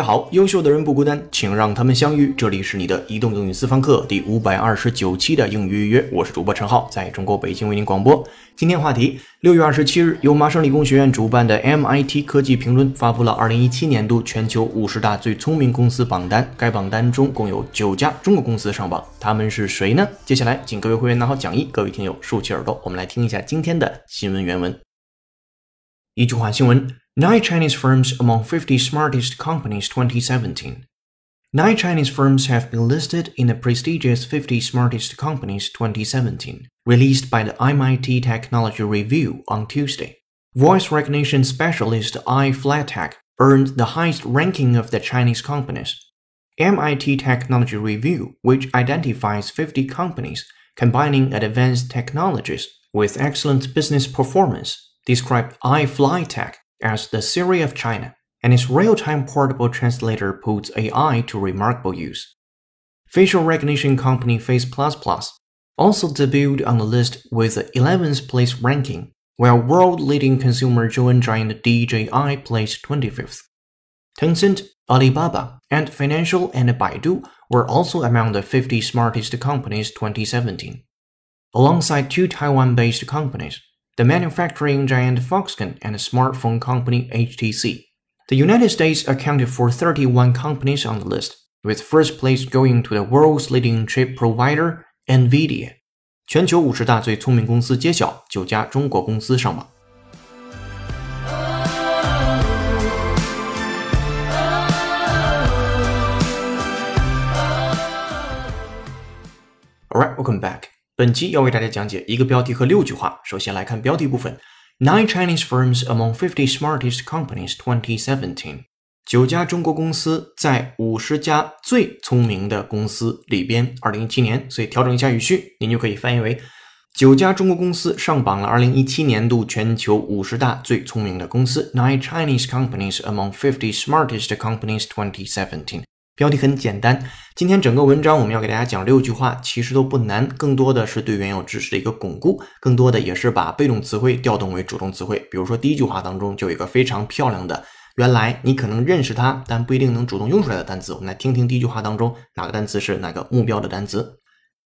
大家好，优秀的人不孤单，请让他们相遇。这里是你的移动英语私房课第五百二十九期的英语预约，我是主播陈浩，在中国北京为您广播。今天话题：六月二十七日，由麻省理工学院主办的 MIT 科技评论发布了二零一七年度全球五十大最聪明公司榜单，该榜单中共有九家中国公司上榜，他们是谁呢？接下来，请各位会员拿好讲义，各位听友竖起耳朵，我们来听一下今天的新闻原文。一句话新闻。Nine Chinese firms among 50 smartest companies 2017. Nine Chinese firms have been listed in the prestigious 50 smartest companies 2017, released by the MIT Technology Review on Tuesday. Voice recognition specialist iFlyTech earned the highest ranking of the Chinese companies. MIT Technology Review, which identifies 50 companies combining advanced technologies with excellent business performance, described iFlyTech as the Siri of China, and its real-time portable translator puts AI to remarkable use. Facial recognition company Face++ also debuted on the list with the 11th place ranking, while world-leading consumer drone giant DJI placed 25th. Tencent, Alibaba, and Financial and Baidu were also among the 50 smartest companies 2017. Alongside two Taiwan-based companies, the manufacturing giant Foxconn and the smartphone company HTC. The United States accounted for 31 companies on the list, with first place going to the world's leading chip provider NVIDIA. 全球五十大最聪明公司揭晓，九家中国公司上榜。All right, welcome back. 本期要为大家讲解一个标题和六句话。首先来看标题部分：Nine Chinese firms among fifty smartest companies 2017。九家中国公司在五十家最聪明的公司里边，二零一七年。所以调整一下语序，您就可以翻译为：九家中国公司上榜了二零一七年度全球五十大最聪明的公司。Nine Chinese companies among fifty smartest companies 2017。标题很简单，今天整个文章我们要给大家讲六句话，其实都不难，更多的是对原有知识的一个巩固，更多的也是把被动词汇调动为主动词汇。比如说第一句话当中就有一个非常漂亮的，原来你可能认识它，但不一定能主动用出来的单词。我们来听听第一句话当中哪个单词是哪个目标的单词。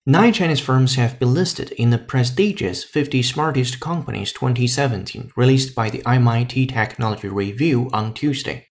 Nine Chinese firms have been listed in the prestigious 50 Smartest Companies 2017, released by the MIT Technology Review on Tuesday.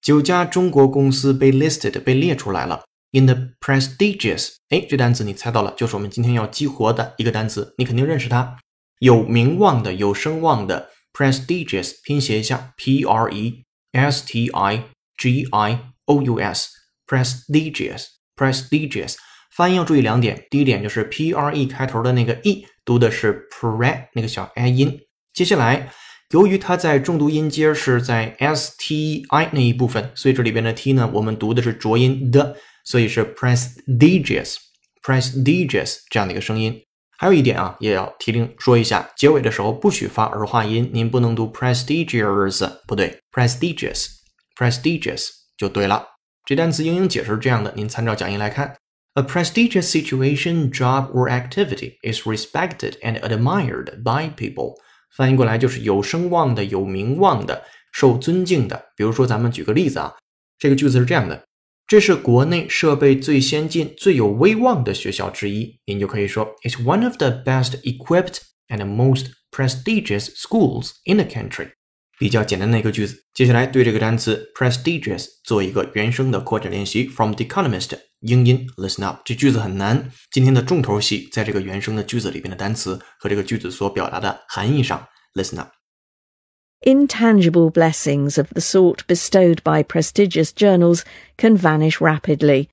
九家中国公司被 listed 被列出来了。In the prestigious，哎，这单词你猜到了，就是我们今天要激活的一个单词，你肯定认识它，有名望的、有声望的。prestigious 拼写一下，p r e s t i g i o u s，prestigious，prestigious。翻译要注意两点，第一点就是 p r e 开头的那个 e 读的是 pre 那个小 i 音，接下来。由于它在重读音阶是在 s t i 那一部分，所以这里边的 t 呢，我们读的是浊音的，所以是 prestigious，prestigious 这样的一个声音。还有一点啊，也要提醒说一下，结尾的时候不许发儿化音，您不能读 prestigious，不对，prestigious，prestigious 就对了。这单词英英解释是这样的，您参照讲义来看。A prestigious situation, job or activity is respected and admired by people. 翻译过来就是有声望的、有名望的、受尊敬的。比如说，咱们举个例子啊，这个句子是这样的：这是国内设备最先进、最有威望的学校之一。您就可以说，It's one of the best equipped and most prestigious schools in the country。比较简单的一个句子。接下来对这个单词 prestigious 做一个原声的扩展练习。From The Economist，英音，Listen up，这句子很难。今天的重头戏在这个原声的句子里边的单词和这个句子所表达的含义上。Listen up。Intangible blessings of the sort bestowed by prestigious journals can vanish rapidly.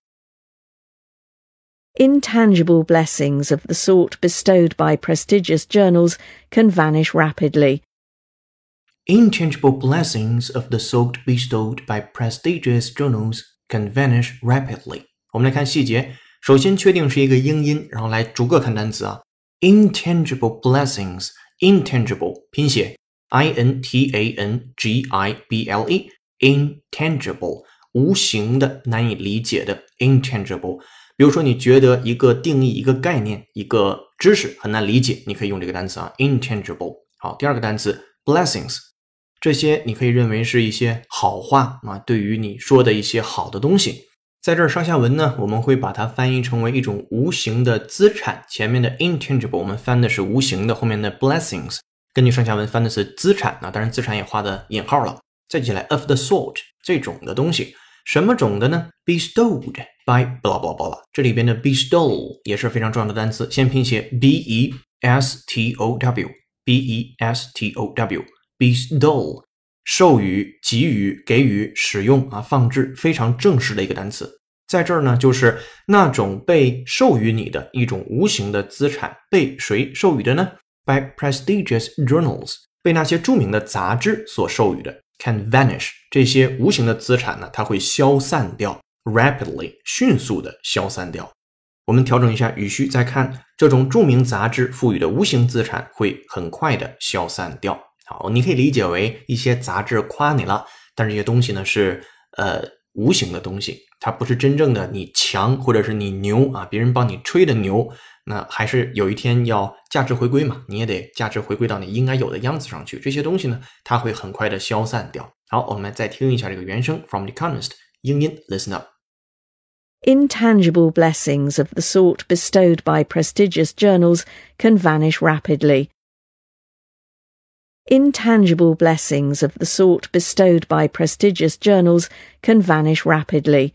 Intangible blessings of the sort bestowed by prestigious journals can vanish rapidly. Intangible blessings of the sort bestowed by prestigious journals can vanish rapidly。 我们来看细节，首先确定是一个英音，然后来逐个看单词啊。Intangible blessings，intangible 拼写 i n t a n g i b l e，intangible 无形的、难以理解的 intangible。比如说，你觉得一个定义、一个概念、一个知识很难理解，你可以用这个单词啊，intangible。好，第二个单词 blessings。这些你可以认为是一些好话啊，对于你说的一些好的东西。在这儿上下文呢，我们会把它翻译成为一种无形的资产。前面的 intangible 我们翻的是无形的，后面的 blessings 根据上下文翻的是资产啊，当然资产也画的引号了。再接下来 of the sort 这种的东西，什么种的呢？bestowed by blah blah blah。这里边的 bestow 也是非常重要的单词，先拼写 b e s t o w b e s t o w bestow，授予、给予、给予、使用啊，放置，非常正式的一个单词。在这儿呢，就是那种被授予你的一种无形的资产，被谁授予的呢？By prestigious journals，被那些著名的杂志所授予的。Can vanish，这些无形的资产呢，它会消散掉，rapidly，迅速的消散掉。我们调整一下语序，再看这种著名杂志赋予的无形资产会很快的消散掉。好，你可以理解为一些杂志夸你了，但是这些东西呢是呃无形的东西，它不是真正的你强或者是你牛啊，别人帮你吹的牛，那还是有一天要价值回归嘛，你也得价值回归到你应该有的样子上去。这些东西呢，它会很快的消散掉。好，我们再听一下这个原声，from the Economist，英音，listen up。Intangible blessings of the sort bestowed by prestigious journals can vanish rapidly. Intangible blessings of the sort bestowed by prestigious journals can vanish rapidly.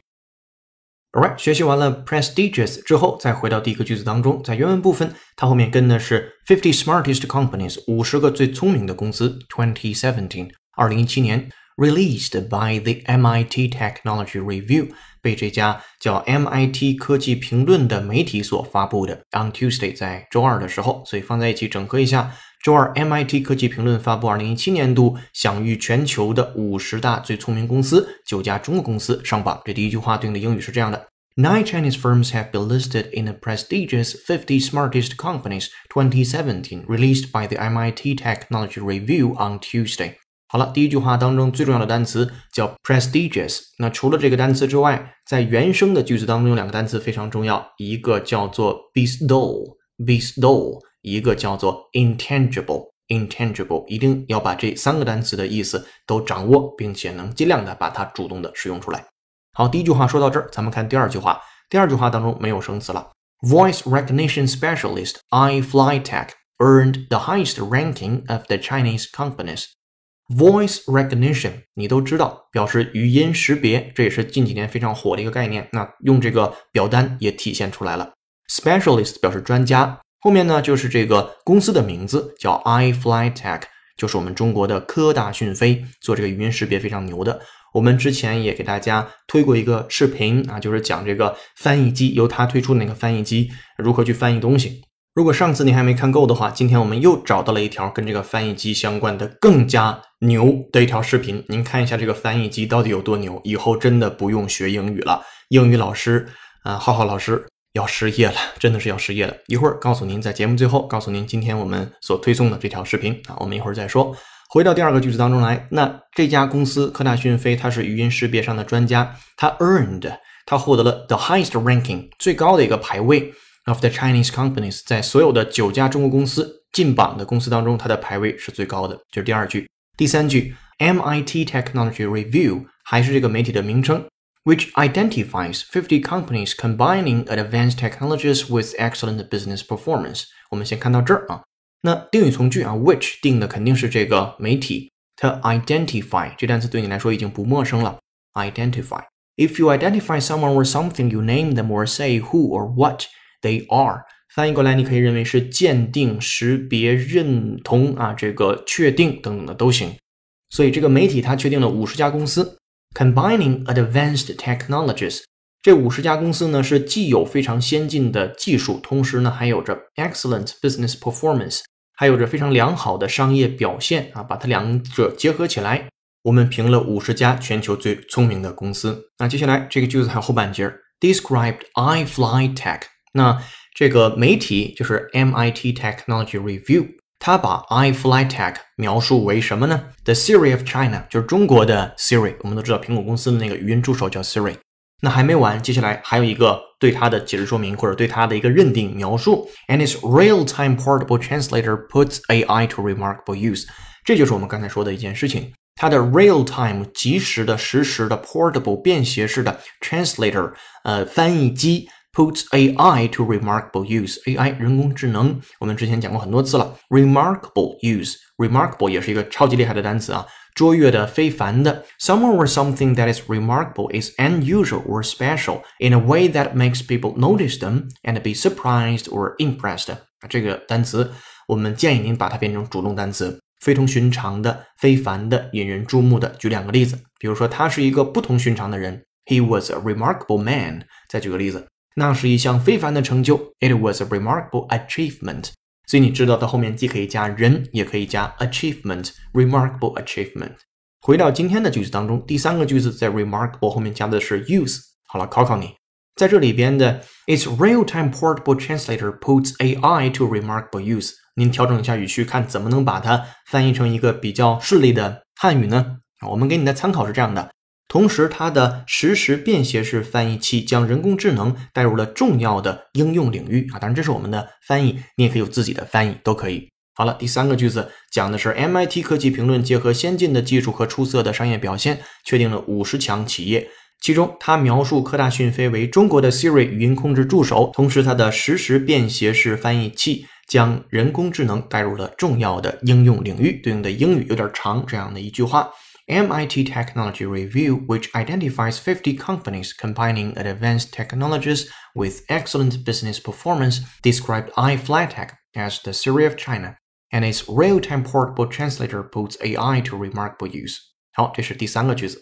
Alright，学习完了 prestigious 之后，再回到第一个句子当中，在原文部分，它后面跟的是 fifty smartest companies，五十个最聪明的公司，twenty seventeen，二零一七年 released by the MIT Technology Review，被这家叫 MIT 科技评论的媒体所发布的。On Tuesday，在周二的时候，所以放在一起整合一下。 周二，MIT 科技评论发布二零一七年度享誉全球的五十大最聪明公司，九家中国公司上榜。这第一句话对应的英语是这样的：Nine Chinese firms have been listed in the prestigious 50 Smartest Companies 2017, released by the MIT Technology Review on Tuesday。好了，第一句话当中最重要的单词叫 prestigious。那除了这个单词之外，在原生的句子当中有两个单词非常重要，一个叫做 bestow，bestow。 一个叫做 intangible，intangible，一定要把这三个单词的意思都掌握，并且能尽量的把它主动的使用出来。好，第一句话说到这儿，咱们看第二句话。第二句话当中没有生词了。Voice recognition specialist iFlyTech earned the highest ranking of the Chinese companies. Voice recognition 你都知道，表示语音识别，这也是近几年非常火的一个概念。那用这个表单也体现出来了。Specialist 表示专家。后面呢，就是这个公司的名字叫 iFlyTech，就是我们中国的科大讯飞，做这个语音识别非常牛的。我们之前也给大家推过一个视频啊，就是讲这个翻译机，由它推出的那个翻译机如何去翻译东西。如果上次你还没看够的话，今天我们又找到了一条跟这个翻译机相关的更加牛的一条视频，您看一下这个翻译机到底有多牛，以后真的不用学英语了。英语老师啊，浩浩老师。要失业了，真的是要失业了。一会儿告诉您，在节目最后告诉您，今天我们所推送的这条视频啊，我们一会儿再说。回到第二个句子当中来，那这家公司科大讯飞，它是语音识别上的专家，它 earned，它获得了 the highest ranking 最高的一个排位 of the Chinese companies，在所有的九家中国公司进榜的公司当中，它的排位是最高的。就是第二句，第三句，MIT Technology Review 还是这个媒体的名称。which identifies 50 companies combining advanced technologies with excellent business performance。我们先看到这儿啊，那定语从句啊，which 定的肯定是这个媒体，它 identify 这单词对你来说已经不陌生了。identify。If you identify someone or something, you name them or say who or what they are。翻译过来，你可以认为是鉴定、识别、认同啊，这个确定等等的都行。所以这个媒体它确定了五十家公司。 Combining advanced technologies，这五十家公司呢是既有非常先进的技术，同时呢还有着 excellent business performance，还有着非常良好的商业表现啊，把它两者结合起来，我们评了五十家全球最聪明的公司。那接下来这个句子还有后半截，described iFlyTech，那这个媒体就是 MIT Technology Review。他把 iFlyTech 描述为什么呢？The Siri of China 就是中国的 Siri。我们都知道苹果公司的那个语音助手叫 Siri。那还没完，接下来还有一个对它的解释说明或者对它的一个认定描述。And its real-time portable translator puts AI to remarkable use。这就是我们刚才说的一件事情。它的 real-time 即时的、实时的 portable 便携式的 translator 呃翻译机 puts AI to remarkable use。AI 人工智能，我们之前讲过很多次了。remarkable use，remarkable 也是一个超级厉害的单词啊。卓越的、非凡的，someone or something that is remarkable is unusual or special in a way that makes people notice them and be surprised or impressed。这个单词我们建议您把它变成主动单词，非同寻常的、非凡的、引人注目的。举两个例子，比如说他是一个不同寻常的人，He was a remarkable man。再举个例子， 那是一项非凡的成就，It was a remarkable achievement。所以你知道它后面既可以加人，也可以加 achievement，remarkable achievement。回到今天的句子当中，第三个句子在 remarkable 后面加的是 use。好了，考考你，在这里边的 its real-time portable translator puts AI to remarkable use。您调整一下语序，看怎么能把它翻译成一个比较顺利的汉语呢？我们给你的参考是这样的。同时，它的实时便携式翻译器将人工智能带入了重要的应用领域啊！当然，这是我们的翻译，你也可以有自己的翻译，都可以。好了，第三个句子讲的是 MIT 科技评论结合先进的技术和出色的商业表现，确定了五十强企业。其中，它描述科大讯飞为中国的 Siri 语音控制助手，同时它的实时便携式翻译器将人工智能带入了重要的应用领域。对应的英语有点长，这样的一句话。MIT Technology Review, which identifies 50 companies combining advanced technologies with excellent business performance, described iFlyTech as the Siri of China, and its real-time portable translator puts AI to remarkable use. 好，这是第三个句子。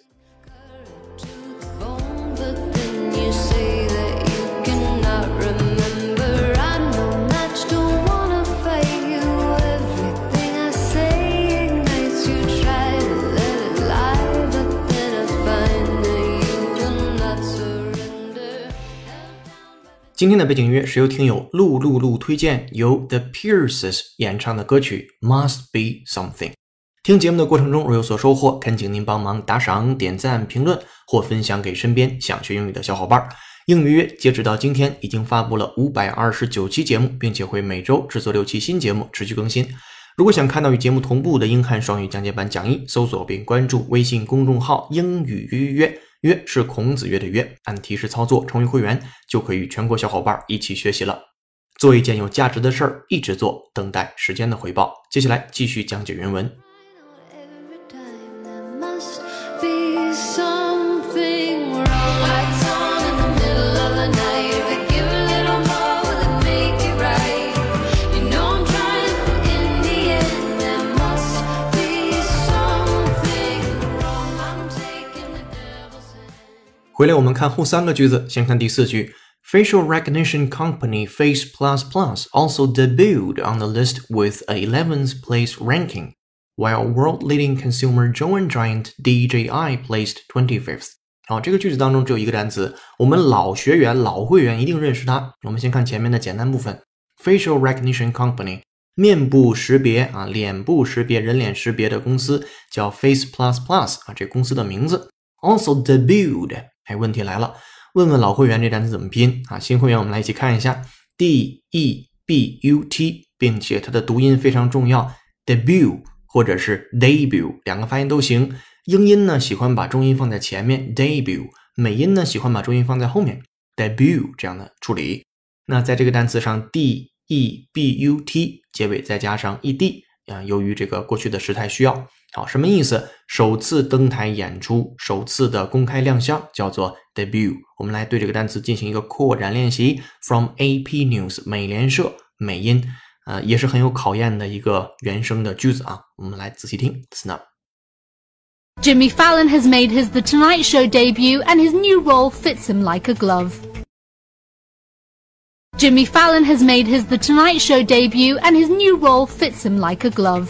今天的背景音乐是由听友陆陆陆推荐，由 The Pierces 演唱的歌曲《Must Be Something》。听节目的过程中，若有所收获，恳请您帮忙打赏、点赞、评论或分享给身边想学英语的小伙伴。英语约截止到今天已经发布了五百二十九期节目，并且会每周制作六期新节目，持续更新。如果想看到与节目同步的英汉双语讲解版讲义，搜索并关注微信公众号“英语约约约”。是孔子约的约，按提示操作成为会员，就可以与全国小伙伴一起学习了。做一件有价值的事儿，一直做，等待时间的回报。接下来继续讲解原文。回来我们看后三个句子，先看第四句。Facial recognition company Face Plus Plus also debuted on the list with a 11th place ranking, while world-leading consumer drone giant DJI placed 25th. 好，这个句子当中只有一个单词，我们老学员、老会员一定认识它。我们先看前面的简单部分，Facial recognition company，面部识别啊，脸部识别、人脸识别的公司叫 Face Plus Plus 啊，这公司的名字。Also debuted 哎，问题来了，问问老会员这单词怎么拼啊？新会员我们来一起看一下，d e b u t，并且它的读音非常重要，debut 或者是 debut，两个发音都行。英音呢喜欢把重音放在前面，debut；美音呢喜欢把重音放在后面，debut 这样的处理。那在这个单词上，d e b u t 结尾再加上 e d 啊，由于这个过去的时态需要。好，什么意思？首次登台演出，首次的公开亮相叫做 debut。我们来对这个单词进行一个扩展练习。From AP News，美联社美音，呃，也是很有考验的一个原声的句子啊。我们来仔细听，Listen up。Jimmy Fallon has made his The Tonight Show debut, and his new role fits him like a glove. Jimmy Fallon has made his The Tonight Show debut, and his new role fits him like a glove.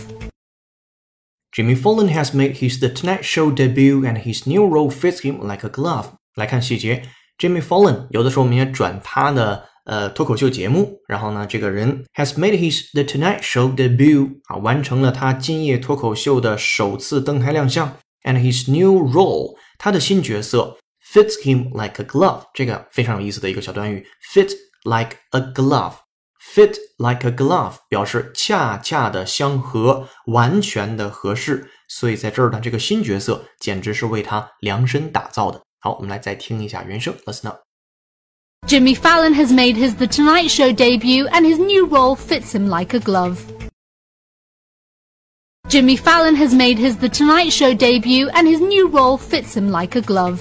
Jimmy Fallon has made his The Tonight Show debut, and his new role fits him like a glove. 来看细节，Jimmy Fallon 有的时候我们也转他的呃脱口秀节目，然后呢，这个人 has made his The Tonight Show debut 啊，完成了他今夜脱口秀的首次登台亮相，and his new role 他的新角色 fits him like a glove，这个非常有意思的一个小短语，fit like a glove。 fit like a glove 表示恰恰的相合，完全的合适。所以在这儿呢，这个新角色简直是为他量身打造的。好，我们来再听一下原声，Listen up。 Jimmy Fallon has made his The Tonight Show debut, and his new role fits him like a glove. Jimmy Fallon has made his The Tonight Show debut, and his new role fits him like a glove.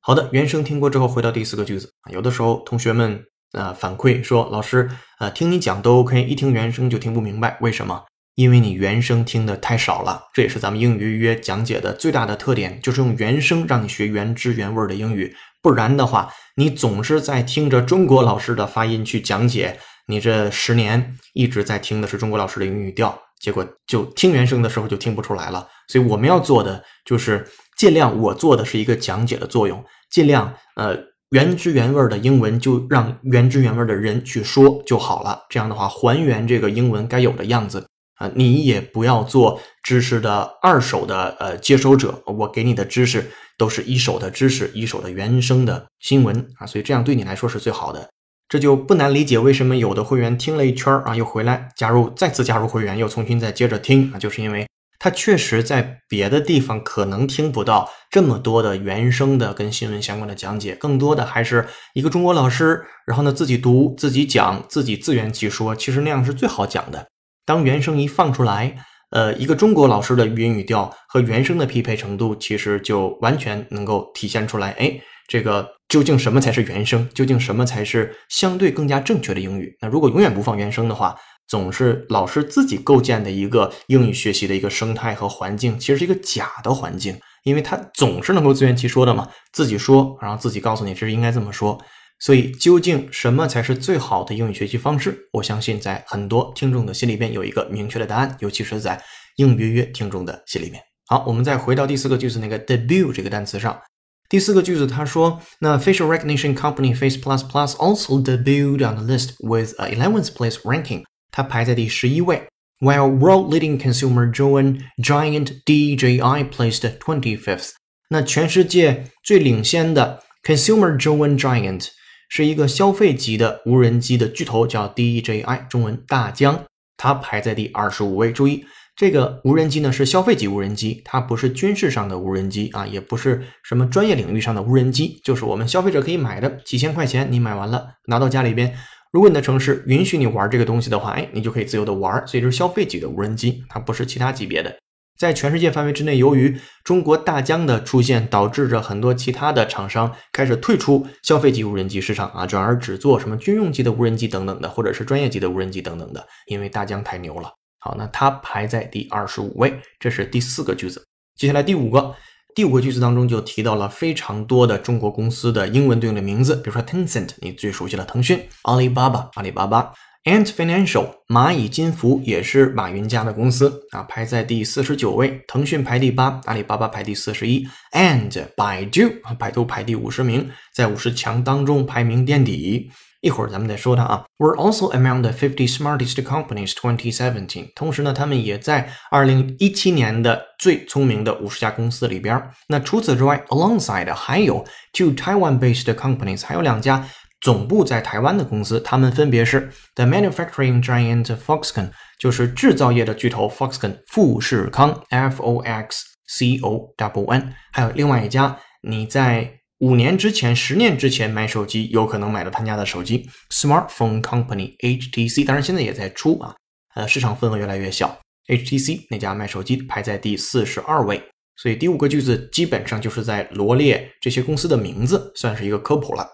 好的，原声听过之后，回到第四个句子啊，有的时候同学们 呃反馈说，老师呃听你讲都 OK，一听原声就听不明白，为什么？因为你原声听的太少了，这也是咱们英语预约讲解的最大的特点，就是用原声让你学原汁原味的英语。不然的话，你总是在听着中国老师的发音去讲解，你这十年一直在听的是中国老师的英语调，结果就听原声的时候就听不出来了。所以我们要做的就是尽量，我做的是一个讲解的作用，尽量呃原汁原味的英文就让原汁原味的人去说就好了。这样的话，还原这个英文该有的样子。啊，你也不要做知识的二手的呃接收者，我给你的知识都是一手的知识，一手的原生的新闻啊，所以这样对你来说是最好的。这就不难理解为什么有的会员听了一圈啊，又回来加入，再次加入会员，又重新再接着听啊，就是因为他确实在别的地方可能听不到这么多的原声的跟新闻相关的讲解，更多的还是一个中国老师，然后呢自己读、自己讲、自己自圆其说，其实那样是最好讲的。当原声一放出来，呃，一个中国老师的语音语调和原声的匹配程度，其实就完全能够体现出来。哎，这个究竟什么才是原声？究竟什么才是相对更加正确的英语？那如果永远不放原声的话，总是老师自己构建的一个英语学习的一个生态和环境，其实是一个假的环境，因为他总是能够自圆其说的嘛，自己说，然后自己告诉你这是应该这么说。所以，究竟什么才是最好的英语学习方式？我相信在很多听众的心里边有一个明确的答案，尤其是在英语约约听众的心里面。好，我们再回到第四个句子那个 debut 这个单词上。第四个句子他说，那 facial recognition company Face Plus Plus also debuted on the list with a eleventh place ranking，它排在第十一位，while world-leading consumer drone giant DJI placed 25th。那全世界最领先的 consumer drone giant。是一个消费级的无人机的巨头，叫 DJI，中文大疆，它排在第二十五位。注意，这个无人机呢是消费级无人机，它不是军事上的无人机啊，也不是什么专业领域上的无人机，就是我们消费者可以买的，几千块钱你买完了拿到家里边，如果你的城市允许你玩这个东西的话，哎，你就可以自由的玩，所以是消费级的无人机，它不是其他级别的。在全世界范围之内，由于中国大疆的出现，导致着很多其他的厂商开始退出消费级无人机市场啊，转而只做什么军用级的无人机等等的，或者是专业级的无人机等等的，因为大疆太牛了。好，那它排在第二十五位，这是第四个句子。接下来第五个，第五个句子当中就提到了非常多的中国公司的英文对应的名字，比如说 Tencent，你最熟悉的腾讯；阿里巴巴，阿里巴巴。Ant Financial 蚂蚁金服也是马云家的公司啊，排在第四十九位。腾讯排第八，阿里巴巴排第四十一，and 百度啊，百度排第五十名，在五十强当中排名垫底。一会儿咱们再说它啊。We're also among the fifty smartest companies twenty seventeen。同时呢，他们也在二零一七年的最聪明的五十家公司里边。那除此之外，alongside 还有 two Taiwan-based companies，还有两家。总部在台湾的公司，他们分别是 The Manufacturing Giant Foxconn，就是制造业的巨头 Foxconn 富士康 F O X C O N，还有另外一家，你在五年之前、十年之前买手机，有可能买到他家的手机 Smartphone Company HTC，当然现在也在出啊，呃，市场份额越来越小。HTC 那家卖手机排在第四十二位，所以第五个句子基本上就是在罗列这些公司的名字，算是一个科普了。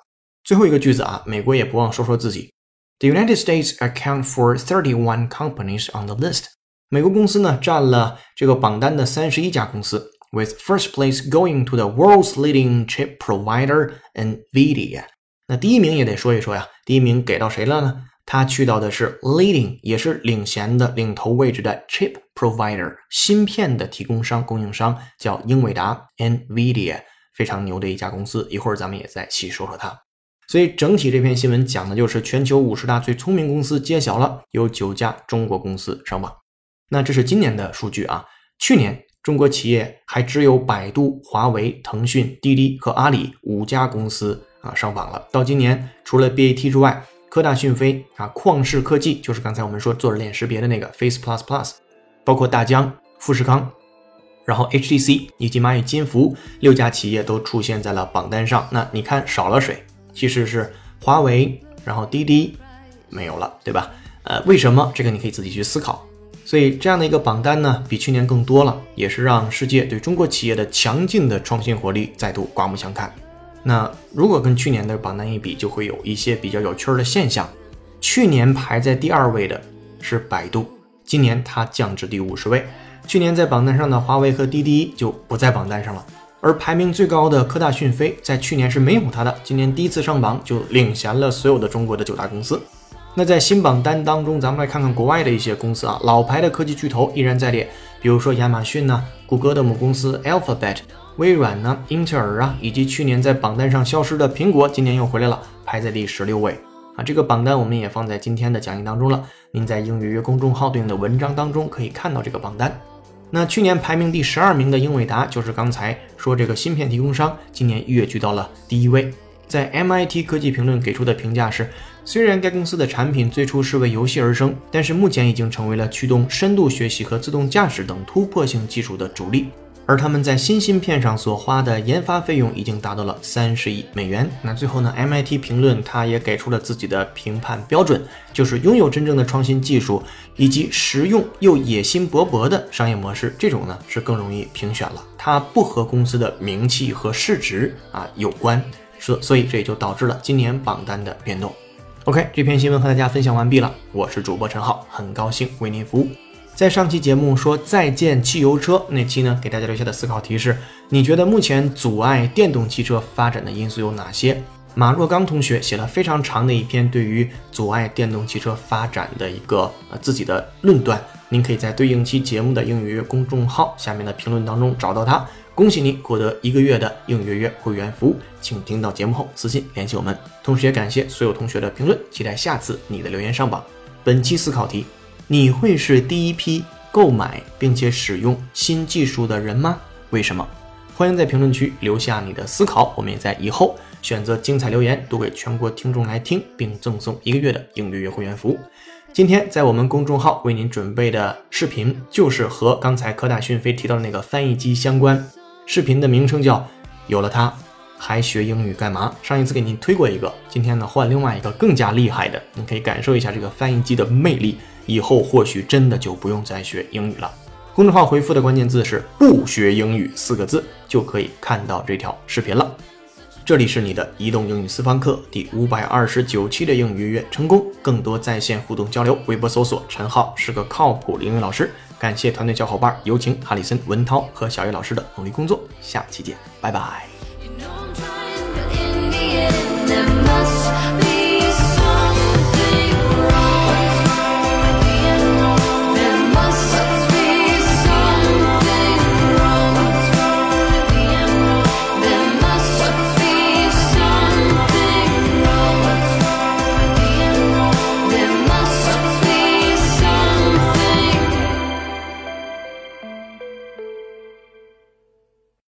最后一个句子啊，美国也不忘说说自己。The United States account for thirty-one companies on the list。美国公司呢占了这个榜单的三十一家公司，with first place going to the world's leading chip provider NVIDIA。那第一名也得说一说呀，第一名给到谁了呢？他去到的是 leading，也是领衔的领头位置的 chip provider，芯片的提供商、供应商叫英伟达 NVIDIA，非常牛的一家公司。一会儿咱们也再细说说它。所以整体这篇新闻讲的就是全球五十大最聪明公司揭晓了，有九家中国公司上榜。那这是今年的数据啊，去年中国企业还只有百度、华为、腾讯、滴滴和阿里五家公司啊上榜了。到今年，除了 BAT 之外，科大讯飞啊、旷视科技，就是刚才我们说做人脸识别的那个 Face Plus Plus，包括大疆、富士康，然后 HTC 以及蚂蚁金服六家企业都出现在了榜单上。那你看少了谁？其实是华为，然后滴滴没有了，对吧？呃，为什么？这个你可以自己去思考。所以这样的一个榜单呢，比去年更多了，也是让世界对中国企业的强劲的创新活力再度刮目相看。那如果跟去年的榜单一比，就会有一些比较有趣儿的现象。去年排在第二位的是百度，今年它降至第五十位。去年在榜单上的华为和滴滴就不在榜单上了，而排名最高的科大讯飞在去年是没有它的，今年第一次上榜就领衔了所有的中国的九大公司。那在新榜单当中，咱们来看看国外的一些公司啊，老牌的科技巨头依然在列，比如说亚马逊呢，谷歌的母公司 Alphabet，微软呢，英特尔啊，以及去年在榜单上消失的苹果，今年又回来了，排在第十六位啊。这个榜单我们也放在今天的讲义当中了，您在英语约公众号对应的文章当中可以看到这个榜单。那去年排名第十二名的英伟达，就是刚才说这个芯片提供商，今年跃居到了第一位。在 MIT 科技评论给出的评价是。虽然该公司的产品最初是为游戏而生，但是目前已经成为了驱动深度学习和自动驾驶等突破性技术的主力。而他们在新芯片上所花的研发费用已经达到了三十亿美元。那最后呢？MIT 评论他也给出了自己的评判标准，就是拥有真正的创新技术以及实用又野心勃勃的商业模式，这种呢是更容易评选了。它不和公司的名气和市值啊有关，所所以这也就导致了今年榜单的变动。OK，这篇新闻和大家分享完毕了。我是主播陈浩，很高兴为您服务。在上期节目说再见汽油车那期呢，给大家留下的思考题是：你觉得目前阻碍电动汽车发展的因素有哪些？马若刚同学写了非常长的一篇对于阻碍电动汽车发展的一个呃自己的论断，您可以在对应期节目的英语公众号下面的评论当中找到他。恭喜你获得一个月的应约约会员服务，请听到节目后私信联系我们。同时也感谢所有同学的评论，期待下次你的留言上榜。本期思考题：你会是第一批购买并且使用新技术的人吗？为什么？欢迎在评论区留下你的思考，我们也在以后选择精彩留言读给全国听众来听，并赠送一个月的应约约会员服务。今天在我们公众号为您准备的视频，就是和刚才科大讯飞提到的那个翻译机相关。视频的名称叫“有了它还学英语干嘛”。上一次给您推过一个，今天呢换另外一个更加厉害的，你可以感受一下这个翻译机的魅力。以后或许真的就不用再学英语了。公众号回复的关键字是“不学英语”四个字，就可以看到这条视频了。这里是你的移动英语私房课第五百二十九期的英语约成功，更多在线互动交流，微博搜索“陈浩是个靠谱的英语老师”。感谢团队小伙伴，有请哈里森、文涛和小叶老师的努力工作。下期见，拜拜。